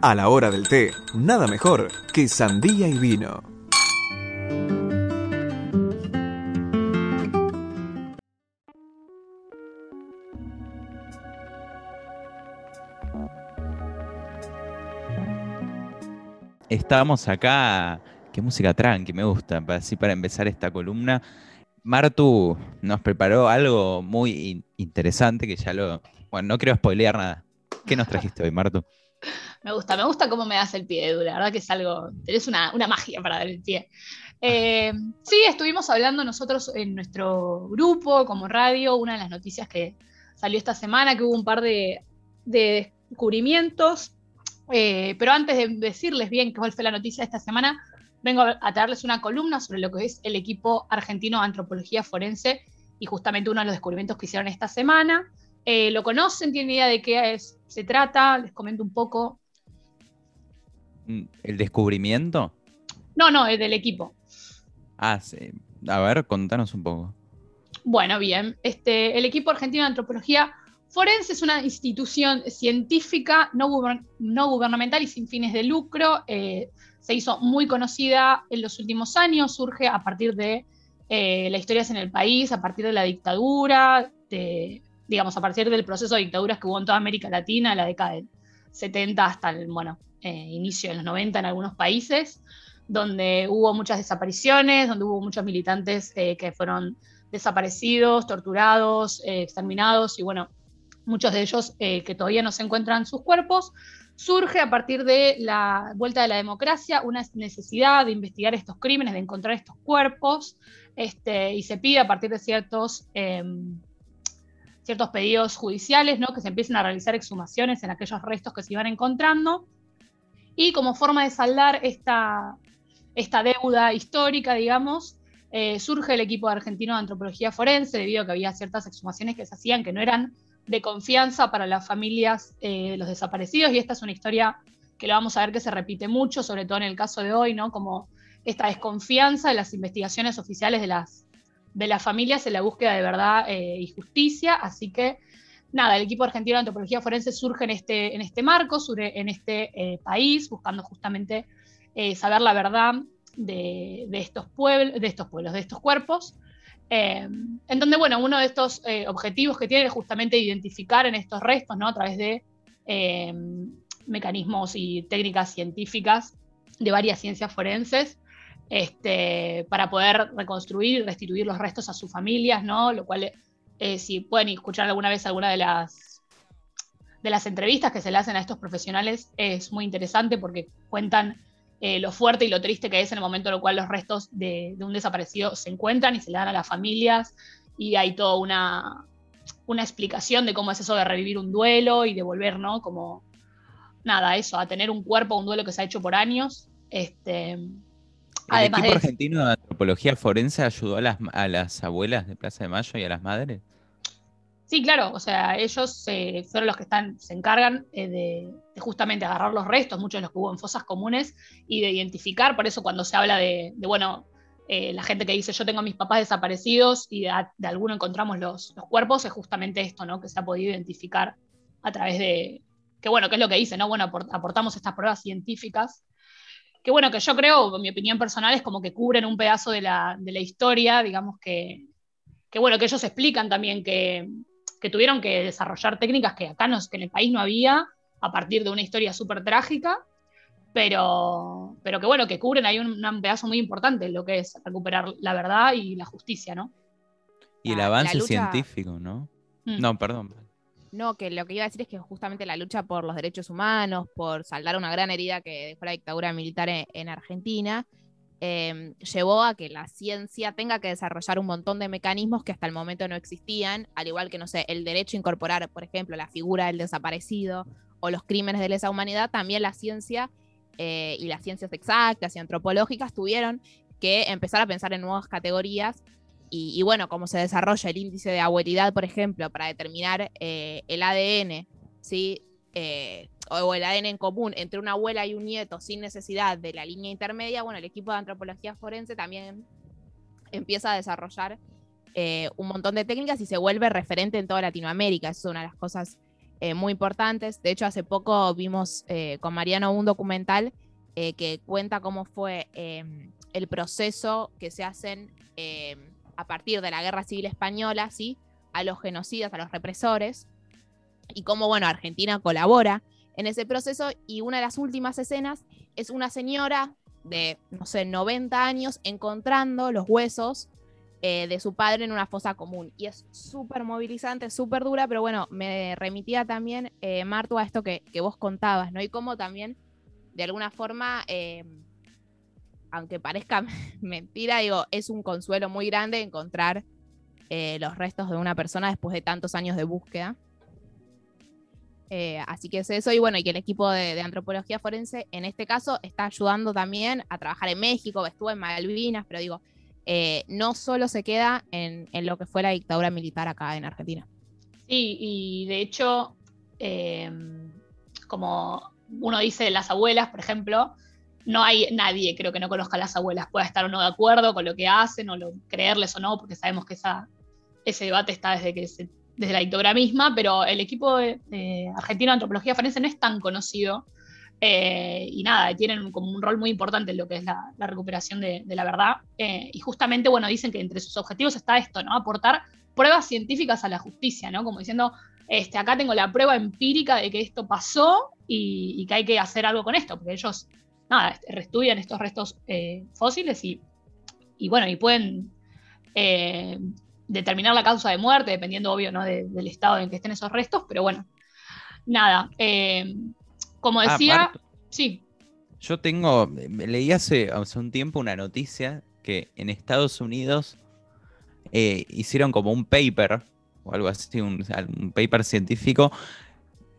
A la hora del té, nada mejor que sandía y vino. Estamos acá, qué música tranqui, me gusta, así para empezar esta columna. Martu nos preparó algo muy interesante que ya lo... Bueno, no quiero spoilear nada. ¿Qué nos trajiste hoy, Martu? Me gusta, me gusta cómo me das el pie, Edu. La verdad que es algo, tenés una, magia para dar el pie. Eh, sí, estuvimos hablando nosotros en nuestro grupo, como radio, una de las noticias que salió esta semana, que hubo un par de, descubrimientos. Eh, pero antes de decirles bien cuál fue la noticia de esta semana, vengo a traerles una columna sobre lo que es el equipo argentino de antropología forense y justamente uno de los descubrimientos que hicieron esta semana. Eh, ¿Lo conocen? ¿Tienen idea de qué es, se trata? Les comento un poco. ¿El descubrimiento? No, no, es del equipo. Ah, sí. A ver, contanos un poco. Bueno, bien. Este, el equipo argentino de antropología forense es una institución científica no, gubernamental y sin fines de lucro. Eh, se hizo muy conocida en los últimos años, surge a partir de eh, la historia en el país, a partir de la dictadura, digamos, a partir del proceso de dictaduras que hubo en toda América Latina, la década del 70 hasta el bueno, eh, inicio de los 90 en algunos países, donde hubo muchas desapariciones, donde hubo muchos militantes eh, que fueron desaparecidos, torturados, exterminados y bueno, muchos de ellos que todavía no se encuentran sus cuerpos surge a partir de la vuelta de la democracia una necesidad de investigar estos crímenes, de encontrar estos cuerpos, este, y se pide a partir de ciertos, em, ciertos pedidos judiciales ¿no? que se empiecen a realizar exhumaciones en aquellos restos que se iban encontrando. Y como forma de saldar esta, esta deuda histórica, digamos, eh, surge el equipo argentino de antropología forense, debido a que había ciertas exhumaciones que se hacían que no eran de confianza para las familias eh, de los desaparecidos y esta es una historia que lo vamos a ver que se repite mucho, sobre todo en el caso de hoy, ¿no? Como esta desconfianza de las investigaciones oficiales de las, de las familias en la búsqueda de verdad eh, y justicia. Así que, nada, el equipo argentino de antropología forense surge en este, en este marco, surge en este eh, país, buscando justamente saber la verdad de, estos pueblos, de estos pueblos, de estos cuerpos. Eh, en donde, bueno, uno de estos eh, objetivos que tiene es justamente identificar en estos restos, ¿no? A través de eh, mecanismos y técnicas científicas de varias ciencias forenses, este, para poder reconstruir y restituir los restos a sus familias, ¿no? Lo cual, si pueden escuchar alguna vez alguna de las, de las entrevistas que se le hacen a estos profesionales, es muy interesante porque cuentan eh, lo fuerte y lo triste que es en el momento en el cual los restos de, un desaparecido se encuentran y se le dan a las familias y hay toda una, una explicación de cómo es eso de revivir un duelo y de volver, ¿no? Como, nada, eso, a tener un cuerpo, un duelo que se ha hecho por años. Este, el equipo argentino de antropología forense ayudó a las, abuelas de Plaza de Mayo y a las madres. Sí, claro, o sea, ellos eh, fueron los que están, se encargan eh, de, justamente agarrar los restos, muchos de los que hubo en fosas comunes, y de identificar, por eso cuando se habla de, bueno, eh, la gente que dice yo tengo a mis papás desaparecidos y de, alguno encontramos los, cuerpos, es justamente esto, ¿no? Que se ha podido identificar a través de, que bueno, que es lo que dice, ¿no? Bueno, aportamos estas pruebas científicas, que bueno, que yo creo, en mi opinión personal, es como que cubren un pedazo de la, historia, digamos que, que bueno, que ellos explican también que que tuvieron que desarrollar técnicas que acá no, que en el país no había, a partir de una historia súper trágica, pero, pero que bueno, que cubren ahí un, pedazo muy importante en lo que es recuperar la verdad y la justicia, ¿no? Y el avance científico, ¿no? Mm. No, perdón. No, que lo que iba a decir es que justamente la lucha por los derechos humanos, por saldar una gran herida que dejó la dictadura militar en Argentina, Em, llevó a que la ciencia tenga que desarrollar un montón de mecanismos que hasta el momento no existían, al igual que, no sé, el derecho a incorporar, por ejemplo, la figura del desaparecido o los crímenes de lesa humanidad, también la ciencia eh, y las ciencias exactas y antropológicas tuvieron que empezar a pensar en nuevas categorías. Y, bueno, como se desarrolla el índice de abuelidad, por ejemplo, para determinar eh, el ADN, ¿sí? Eh, o el ADN en común entre una abuela y un nieto sin necesidad de la línea intermedia, bueno, el equipo de antropología forense también empieza a desarrollar eh, un montón de técnicas y se vuelve referente en toda Latinoamérica. Es una de las cosas muy importantes. De hecho, hace poco vimos con Mariano un documental que cuenta cómo fue el proceso que se hacen a partir de la Guerra Civil Española, ¿sí? A los genocidas, a los represores, y cómo, bueno, Argentina colabora en ese proceso. Y una de las últimas escenas es una señora de, no sé, 90 años encontrando los huesos eh, de su padre en una fosa común. Y es súper movilizante, súper dura, pero bueno, me remitía también, eh, Martu, a esto que, vos contabas, ¿no? Y cómo también, de alguna forma, eh, aunque parezca mentira, digo, es un consuelo muy grande encontrar los restos de una persona después de tantos años de búsqueda. así que es eso, y bueno, y que el equipo de, antropología forense en este caso está ayudando también a trabajar en México, estuvo en Malvinas, pero digo, eh, no solo se queda en, lo que fue la dictadura militar acá en Argentina. Sí, y de hecho, em, como uno dice las abuelas, por ejemplo, no hay nadie, creo que no conozca a las abuelas, pueda estar o no de acuerdo con lo que hacen, o lo, creerles o no, porque sabemos que ese debate está desde, que desde la dictadura misma, pero el equipo argentino de antropología forense no es tan conocido eh, y nada, tienen como un rol muy importante en lo que es la, recuperación de, la verdad. Eh, y justamente, bueno, dicen que entre sus objetivos está esto, ¿no? Aportar pruebas científicas a la justicia, ¿no? Como diciendo, este, acá tengo la prueba empírica de que esto pasó y, que hay que hacer algo con esto, porque ellos, nada, reestudian estos restos eh, fósiles y, y, bueno, y pueden determinar la causa de muerte, dependiendo, obvio, ¿no? del estado en que estén esos restos, pero bueno, nada. Como ah, decía, sí. Yo tengo, leí hace, hace, un tiempo una noticia que en Estados Unidos eh, hicieron como un paper, o algo así, un, paper científico,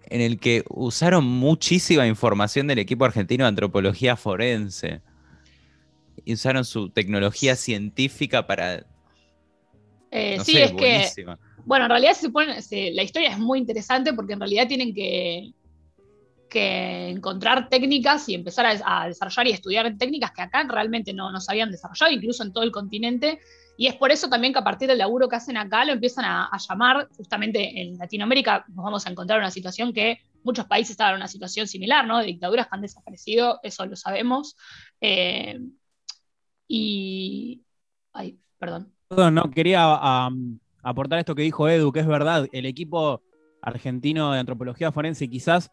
en el que usaron muchísima información del equipo argentino de antropología forense. Y usaron su tecnología científica para... Eh, sí, es que... Bueno, en realidad se supone, la historia es muy interesante porque en realidad tienen que que encontrar técnicas y empezar a, desarrollar y estudiar técnicas que acá realmente no, no se habían desarrollado, incluso en todo el continente. Y es por eso también que a partir del laburo que hacen acá lo empiezan a, llamar, justamente en Latinoamérica nos vamos a encontrar una situación que muchos países estaban en una situación similar, ¿no? De dictaduras que han desaparecido, eso lo sabemos. Eh, y... Ay, perdón. Perdón, no, quería aportar esto que dijo Edu, que es verdad, el equipo argentino de antropología forense quizás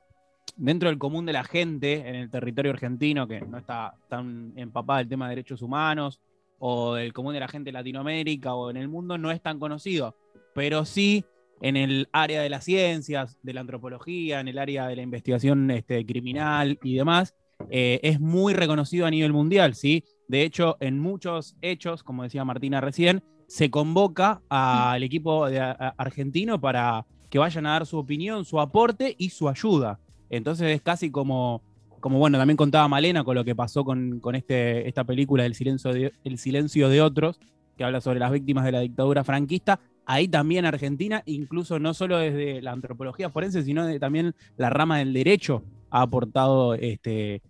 dentro del común de la gente en el territorio argentino, que no está tan empapada el tema de derechos humanos, o del común de la gente en Latinoamérica o en el mundo, no es tan conocido. Pero sí en el área de las ciencias, de la antropología, en el área de la investigación este, criminal y demás, eh, es muy reconocido a nivel mundial, ¿sí? De hecho, en muchos hechos, como decía Martina recién, se convoca al equipo argentino para que vayan a dar su opinión, su aporte y su ayuda. Entonces es casi como, como bueno, también contaba Malena con lo que pasó con, este, esta película El silencio, de, El silencio de otros, que habla sobre las víctimas de la dictadura franquista. Ahí también Argentina, incluso no solo desde la antropología forense, sino de, también la rama del derecho, ha aportado este,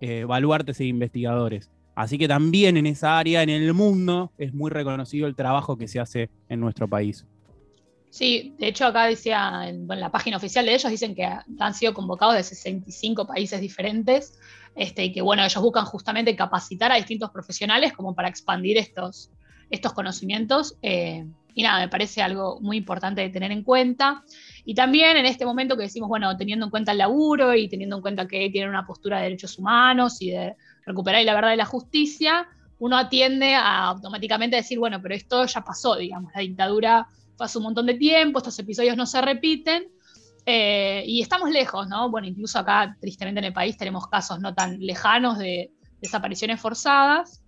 eh, baluartes e investigadores. Así que también en esa área, en el mundo, es muy reconocido el trabajo que se hace en nuestro país. Sí, de hecho acá decía, en, la página oficial de ellos dicen que han sido convocados de 65 países diferentes este, y que bueno, ellos buscan justamente capacitar a distintos profesionales como para expandir estos, estos conocimientos. Eh, y nada, me parece algo muy importante de tener en cuenta. Y también en este momento que decimos, bueno, teniendo en cuenta el laburo y teniendo en cuenta que tienen una postura de derechos humanos y de recuperar la verdad y la justicia, uno atiende a automáticamente decir, bueno, pero esto ya pasó, digamos, la dictadura hace un montón de tiempo, estos episodios no se repiten. Eh, y estamos lejos, ¿no? Bueno, incluso acá, tristemente en el país, tenemos casos no tan lejanos de desapariciones forzadas.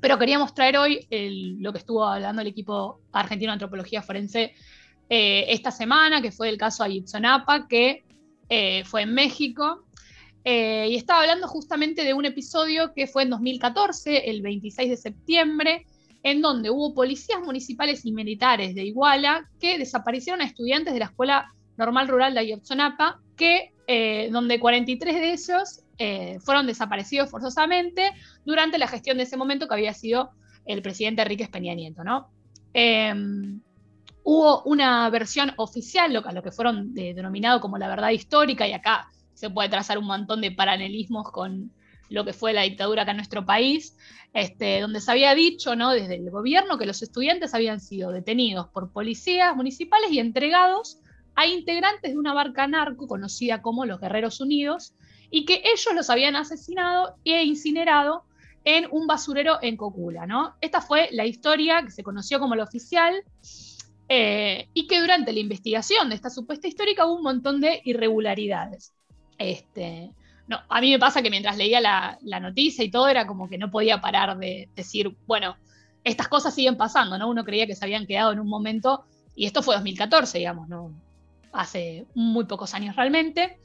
Pero queríamos traer hoy lo que estuvo hablando el equipo argentino de antropología forense eh, esta semana, que fue el caso Ayutthaya, que eh, fue en México. y estaba hablando justamente de un episodio que fue en 2014, el 26 de septiembre, en donde hubo policías municipales y militares de Iguala que desaparecieron a estudiantes de la Escuela Normal Rural de Ayotzinapa, que, eh, donde 43 de ellos eh, fueron desaparecidos forzosamente durante la gestión de ese momento que había sido el presidente Enrique Peña Nieto. ¿no? Em, hubo una versión oficial, lo, lo que fueron denominado como la verdad histórica, y acá se puede trazar un montón de paralelismos con lo que fue la dictadura acá en nuestro país, este, donde se había dicho ¿no? desde el gobierno que los estudiantes habían sido detenidos por policías municipales y entregados a integrantes de una barca narco conocida como los Guerreros Unidos, y que ellos los habían asesinado e incinerado en un basurero en Cocula. ¿no? Esta fue la historia que se conoció como la oficial, eh, y que durante la investigación de esta supuesta histórica hubo un montón de irregularidades. Este, no, a mí me pasa que mientras leía la, noticia y todo era como que no podía parar de decir, bueno, estas cosas siguen pasando, ¿no? Uno creía que se habían quedado en un momento, y esto fue 2014, digamos, ¿no? Hace muy pocos años realmente.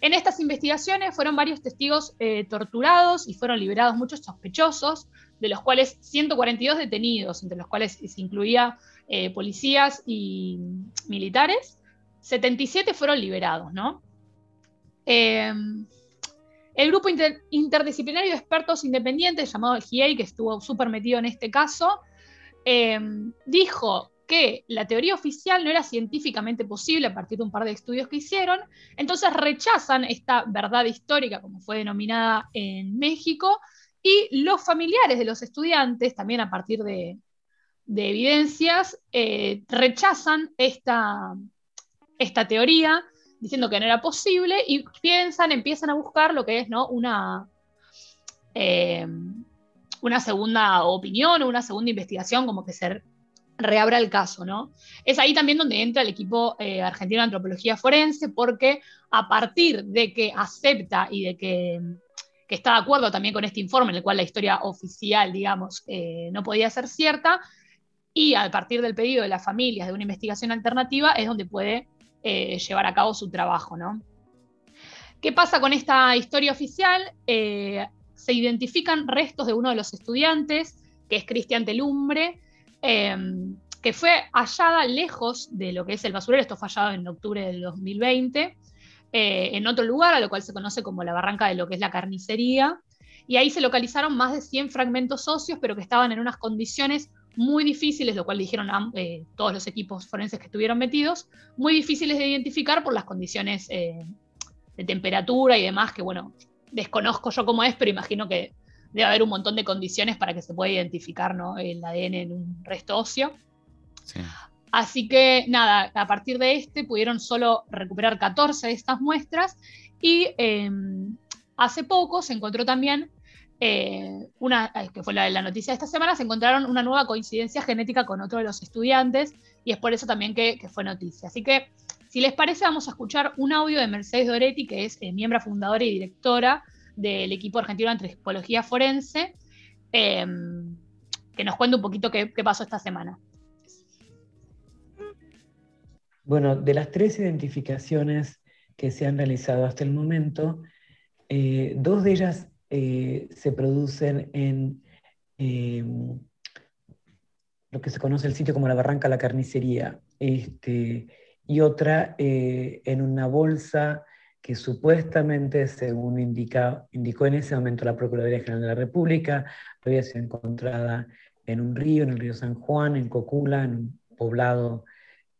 En estas investigaciones fueron varios testigos eh, torturados y fueron liberados muchos sospechosos, de los cuales 142 detenidos, entre los cuales se incluía eh, policías y militares, 77 fueron liberados, ¿no? Em, el grupo interdisciplinario de expertos independientes llamado el GIEI, que estuvo súper metido en este caso, em, dijo que la teoría oficial no era científicamente posible a partir de un par de estudios que hicieron, entonces rechazan esta verdad histórica, como fue denominada en México, y los familiares de los estudiantes, también a partir de, evidencias, eh, rechazan esta, esta teoría, diciendo que no era posible, y piensan, empiezan a buscar lo que es ¿no? una, eh, una segunda opinión o una segunda investigación, como que se reabra el caso, ¿no? Es ahí también donde entra el equipo eh, argentino de antropología forense, porque a partir de que acepta y de que que está de acuerdo también con este informe, en el cual la historia oficial, digamos, eh, no podía ser cierta, y a partir del pedido de las familias de una investigación alternativa es donde puede eh, llevar a cabo su trabajo, ¿no? ¿Qué pasa con esta historia oficial? Eh, se identifican restos de uno de los estudiantes, que es Cristian Telumbre, que fue hallada lejos de lo que es el basurero, esto fue hallado en octubre del 2020, eh, en otro lugar, a lo cual se conoce como la barranca de lo que es la carnicería, y ahí se localizaron más de 100 fragmentos óseos, pero que estaban en unas condiciones muy difíciles, lo cual dijeron eh, todos los equipos forenses que estuvieron metidos, muy difíciles de identificar por las condiciones eh, de temperatura y demás, que bueno, desconozco yo cómo es, pero imagino que debe haber un montón de condiciones para que se pueda identificar ¿no? el ADN en un resto óseo. Sí. Así que nada, a partir de este pudieron solo recuperar 14 de estas muestras y em, hace poco se encontró también eh, una, eh, que fue la, la, noticia de esta semana, se encontraron una nueva coincidencia genética con otro de los estudiantes y es por eso también que, fue noticia. Así que, si les parece, vamos a escuchar un audio de Mercedes Doretti, que es eh, miembro fundadora y directora del equipo argentino de antropología forense, em, que nos cuente un poquito qué pasó esta semana. Bueno, de las tres identificaciones que se han realizado hasta el momento, dos de ellas eh, se producen en em, lo que se conoce el sitio como la Barranca La Carnicería, este, y otra eh, en una bolsa que supuestamente, según indicó en ese momento la Procuraduría General de la República, había sido encontrada en un río, en el río San Juan, en Cocula, en un poblado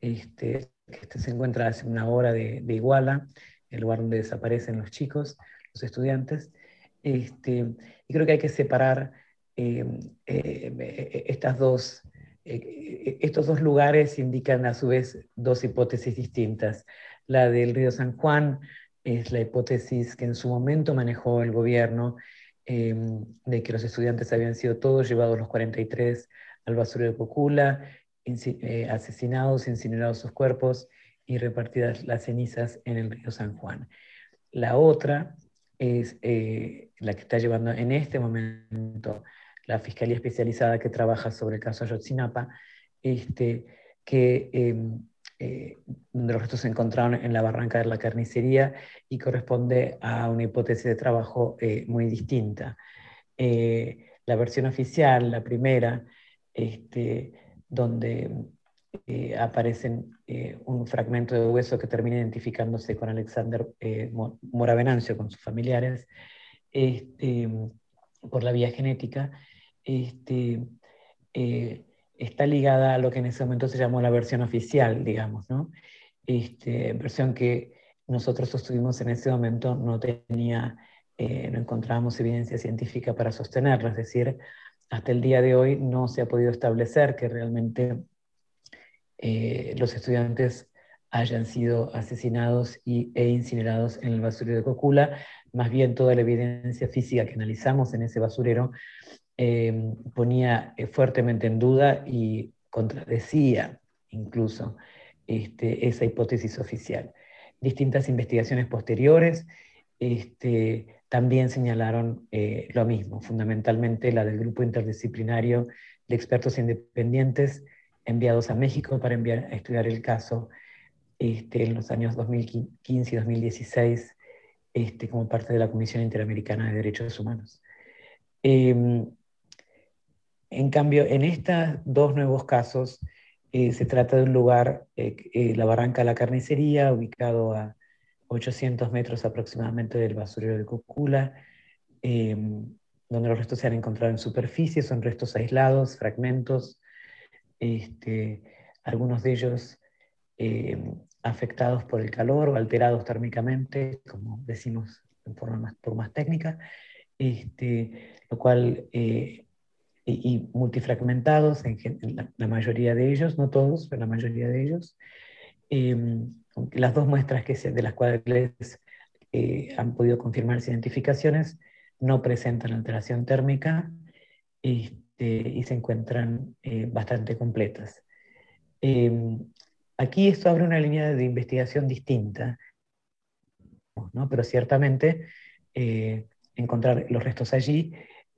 este, que se encuentra a una hora de, Iguala, el lugar donde desaparecen los chicos, los estudiantes. Este, y creo que hay que separar eh, eh, estas dos, eh, estos dos lugares indican a su vez dos hipótesis distintas. La del río San Juan es la hipótesis que en su momento manejó el gobierno de que los estudiantes habían sido todos llevados los 43 al basurero de Cocula eh, asesinados, incinerados sus cuerpos y repartidas las cenizas en el río San Juan. La otra es eh, la que está llevando en este momento la Fiscalía Especializada que trabaja sobre el caso Ayotzinapa, este, que, em, eh, donde los restos se encontraron en la barranca de la carnicería y corresponde a una hipótesis de trabajo muy distinta. la versión oficial, la primera, este, donde eh, aparecen eh, un fragmento de hueso que termina identificándose con Alexander eh, Moravenancio, con sus familiares, este, por la vía genética. Este, está ligada a lo que en ese momento se llamó la versión oficial, digamos, ¿no? Este, versión que nosotros sostuvimos en ese momento no tenía, eh, no encontrábamos evidencia científica para sostenerlo, es decir, hasta el día de hoy no se ha podido establecer que realmente eh, los estudiantes hayan sido asesinados y, e incinerados en el basurero de Cocula, más bien toda la evidencia física que analizamos en ese basurero eh, ponía fuertemente en duda y contradecía incluso este, esa hipótesis oficial. Distintas investigaciones posteriores este, también señalaron eh, lo mismo, fundamentalmente la del grupo interdisciplinario de expertos independientes enviados a México para enviar, a estudiar el caso este, en los años 2015 y 2016 este, como parte de la Comisión Interamericana de Derechos Humanos. Em, en cambio, en estos dos nuevos casos, eh, se trata de un lugar, eh, eh, la Barranca de la Carnicería, ubicado a 800 metros aproximadamente del basurero de Cocula, em, donde los restos se han encontrado en superficie, son restos aislados, fragmentos, este, algunos de ellos em, afectados por el calor o alterados térmicamente, como decimos en forma más, por más técnica, este, lo cual y, multifragmentados, en, la, mayoría de ellos, no todos, pero la mayoría de ellos. Em, las dos muestras que se, de las cuales eh, han podido confirmarse identificaciones no presentan alteración térmica este, y se encuentran eh, bastante completas. Em, aquí esto abre una línea de investigación distinta, ¿no? pero ciertamente eh, encontrar los restos allí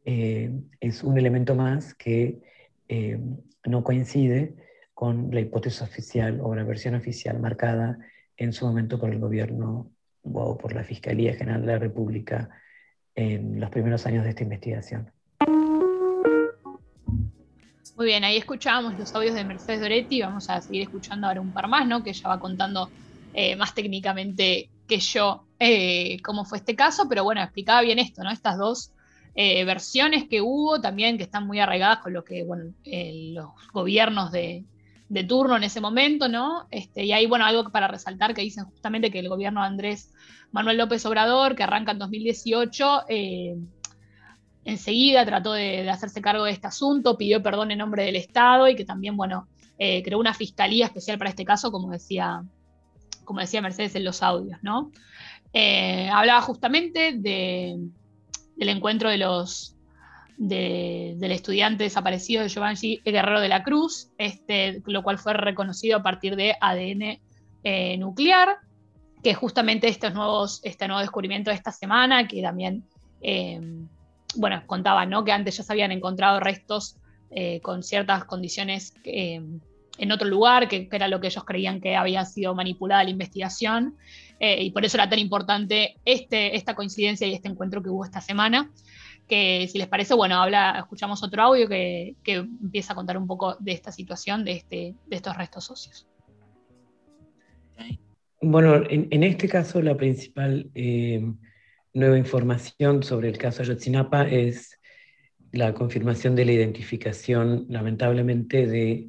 eh, es un elemento más que eh, no coincide con la hipótesis oficial o la versión oficial marcada en su momento por el gobierno o por la Fiscalía General de la República en los primeros años de esta investigación. Muy bien, ahí escuchábamos los audios de Mercedes Doretti, vamos a seguir escuchando ahora un par más, ¿no? Que ella va contando eh, más técnicamente que yo cómo fue este caso, pero bueno, explicaba bien esto, ¿no? Estas dos eh, versiones que hubo también que están muy arraigadas con lo que, bueno, eh, los gobiernos de, turno en ese momento, ¿no? Este, y hay, bueno, algo para resaltar que dicen justamente que el gobierno de Andrés Manuel López Obrador, que arranca en 2018, eh, enseguida trató de, hacerse cargo de este asunto, pidió perdón en nombre del Estado y que también, bueno, creó una fiscalía especial para este caso, como decía, como decía Mercedes en los audios, ¿no? hablaba justamente de del encuentro de los, del estudiante desaparecido de Giovanni Guerrero de la Cruz, este, lo cual fue reconocido a partir de ADN eh, nuclear, que justamente estos nuevos, este nuevo descubrimiento de esta semana, que también, eh, bueno, contaban ¿no? que antes ya se habían encontrado restos eh, con ciertas condiciones en otro lugar, que, era lo que ellos creían que había sido manipulada la investigación, eh, y por eso era tan importante este, esta coincidencia y este encuentro que hubo esta semana, que si les parece, bueno, habla, escuchamos otro audio que, empieza a contar un poco de esta situación, de, este, de estos restos socios. Bueno, en, este caso la principal eh, nueva información sobre el caso Ayotzinapa es la confirmación de la identificación, lamentablemente, de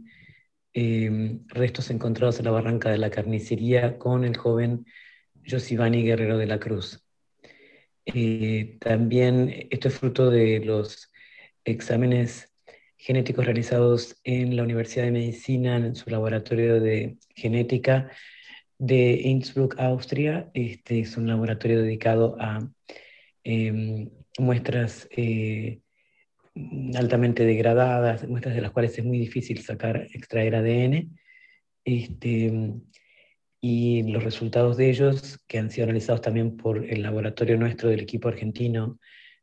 Em, restos encontrados en la barranca de la carnicería con el joven Josivani Guerrero de la Cruz. Eh, también esto es fruto de los exámenes genéticos realizados en la Universidad de Medicina, en su laboratorio de genética de Innsbruck, Austria. Este es un laboratorio dedicado a em, muestras eh, altamente degradadas, muestras de las cuales es muy difícil sacar, extraer ADN. Este, y los resultados de ellos, que han sido analizados también por el laboratorio nuestro del equipo argentino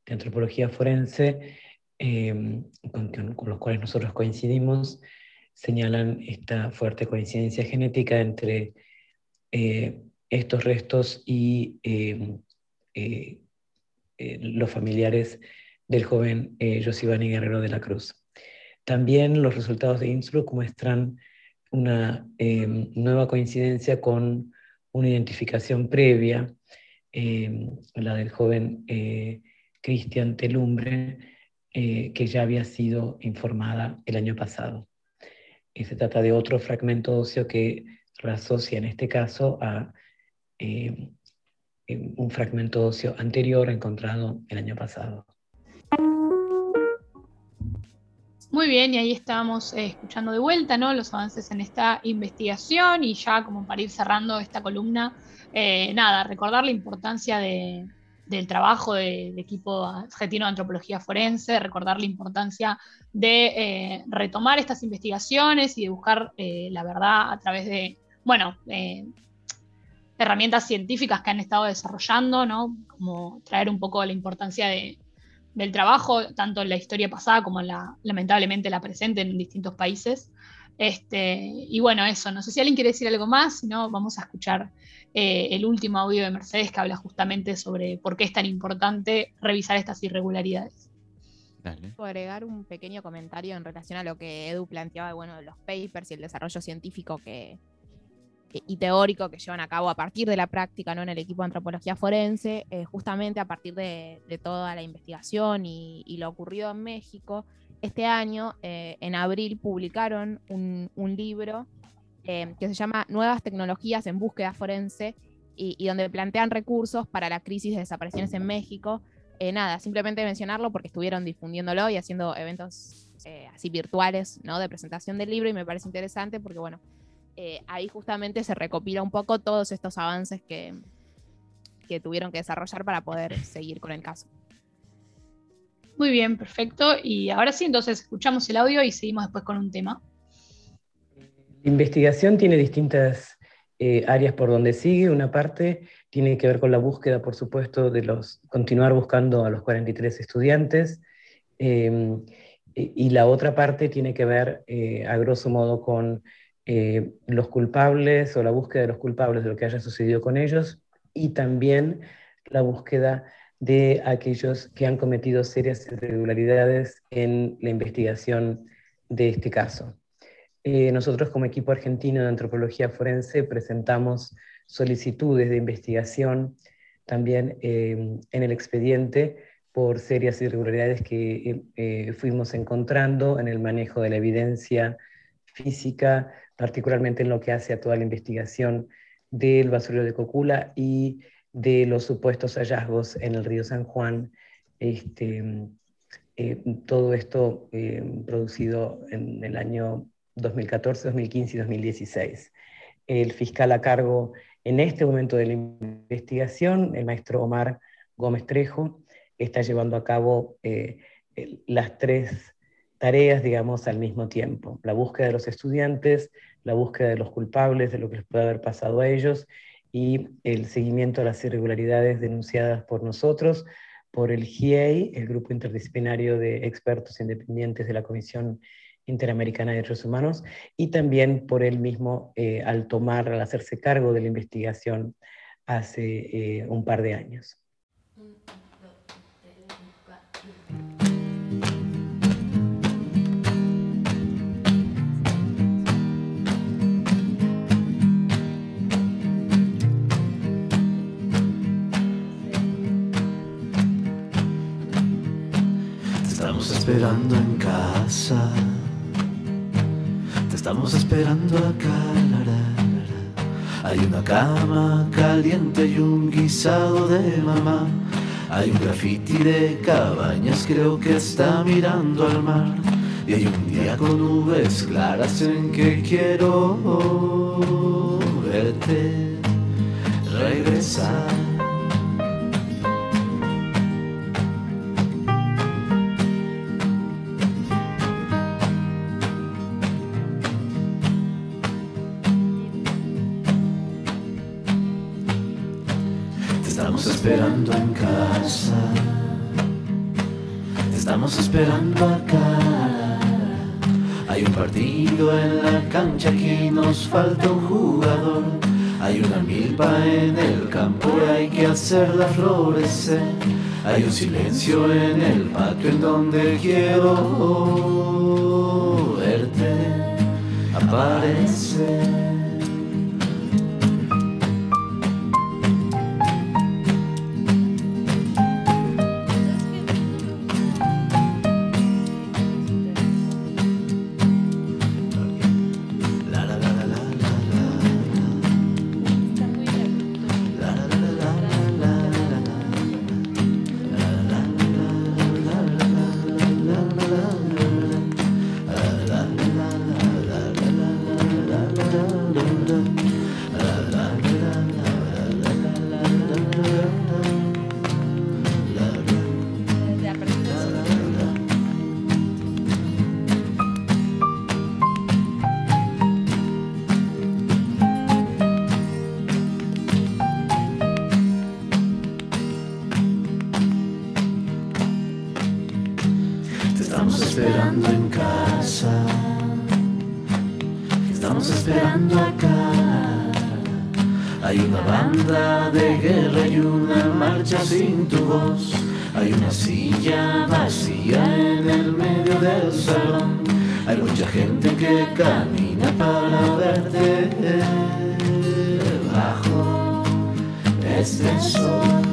de antropología forense, em, con, los cuales nosotros coincidimos, señalan esta fuerte coincidencia genética entre eh, estos restos y em, eh, eh, los familiares del joven Josivani Guerrero de la Cruz. También los resultados de Innsbruck muestran una em, nueva coincidencia con una identificación previa, em, la del joven Cristian Telumbre, que ya había sido informada el año pasado. y se trata de otro fragmento óseo que reasocia en este caso a eh, un fragmento óseo anterior encontrado el año pasado. Muy bien, y ahí estábamos eh, escuchando de vuelta ¿no? los avances en esta investigación y ya como para ir cerrando esta columna, eh, nada, recordar la importancia del trabajo del equipo argentino de antropología forense, recordar la importancia de eh, retomar estas investigaciones y de buscar la verdad a través de, bueno, herramientas científicas que han estado desarrollando, ¿no? Como traer un poco la importancia de, del trabajo, tanto en la historia pasada como en la, lamentablemente, la presente en distintos países. Este, y bueno, eso, no sé si alguien quiere decir algo más, si no, vamos a escuchar eh, el último audio de Mercedes que habla justamente sobre por qué es tan importante revisar estas irregularidades. Dale. Puedo agregar un pequeño comentario en relación a lo que Edu planteaba, bueno, de los papers y el desarrollo científico que, y teórico que llevan a cabo a partir de la práctica ¿no? en el equipo de antropología forense, eh, justamente a partir de, toda la investigación y, lo ocurrido en México. Este año, eh, en abril, publicaron un, libro eh, que se llama Nuevas tecnologías en búsqueda forense y, donde plantean recursos para la crisis de desapariciones en México. nada, simplemente mencionarlo porque estuvieron difundiéndolo y haciendo eventos así virtuales ¿no? de presentación del libro y me parece interesante porque, bueno, eh, ahí justamente se recopila un poco todos estos avances que, que tuvieron que desarrollar para poder seguir con el caso. Muy bien, perfecto. Y ahora sí, entonces escuchamos el audio y seguimos después con un tema. La investigación tiene distintas eh, áreas por donde sigue. Una parte tiene que ver con la búsqueda, por supuesto, de los continuar buscando a los 43 estudiantes. Eh, y la otra parte tiene que ver, a grosso modo, con eh, los culpables o la búsqueda de los culpables de lo que haya sucedido con ellos y también la búsqueda de aquellos que han cometido serias irregularidades en la investigación de este caso. Eh, nosotros como equipo argentino de antropología forense presentamos solicitudes de investigación también eh, en el expediente por serias irregularidades que fuimos encontrando en el manejo de la evidencia física, particularmente en lo que hace a toda la investigación del basurero de Cocula y de los supuestos hallazgos en el río San Juan. Este, eh, todo esto eh, producido en el año 2014, 2015 y 2016. El fiscal a cargo en este momento de la investigación, el maestro Omar Gómez Trejo, está llevando a cabo eh, las tres tareas, digamos, al mismo tiempo. La búsqueda de los estudiantes, la búsqueda de los culpables, de lo que les puede haber pasado a ellos, y el seguimiento a las irregularidades denunciadas por nosotros, por el GIEI, el Grupo Interdisciplinario de Expertos Independientes de la Comisión Interamericana de Derechos Humanos, y también por él mismo eh, al tomar, al hacerse cargo de la investigación hace eh, un par de años. Esperando en casa. Te estamos esperando acá. Hay una cama caliente y un guisado de mamá. Hay un graffiti de cabañas, creo que está mirando al mar. Y hay un día con nubes claras en que quiero verte regresar. Esperando acá. Hay un partido en la cancha que nos falta un jugador. Hay una milpa en el campo y hay que hacerla florecer. Hay un silencio en el patio en donde quiero verte aparecer. Esperando en casa, estamos esperando acá. Hay una banda de guerra y una marcha sin tu voz. Hay una silla vacía en el medio del salón. Hay mucha gente que camina para verte bajo este sol.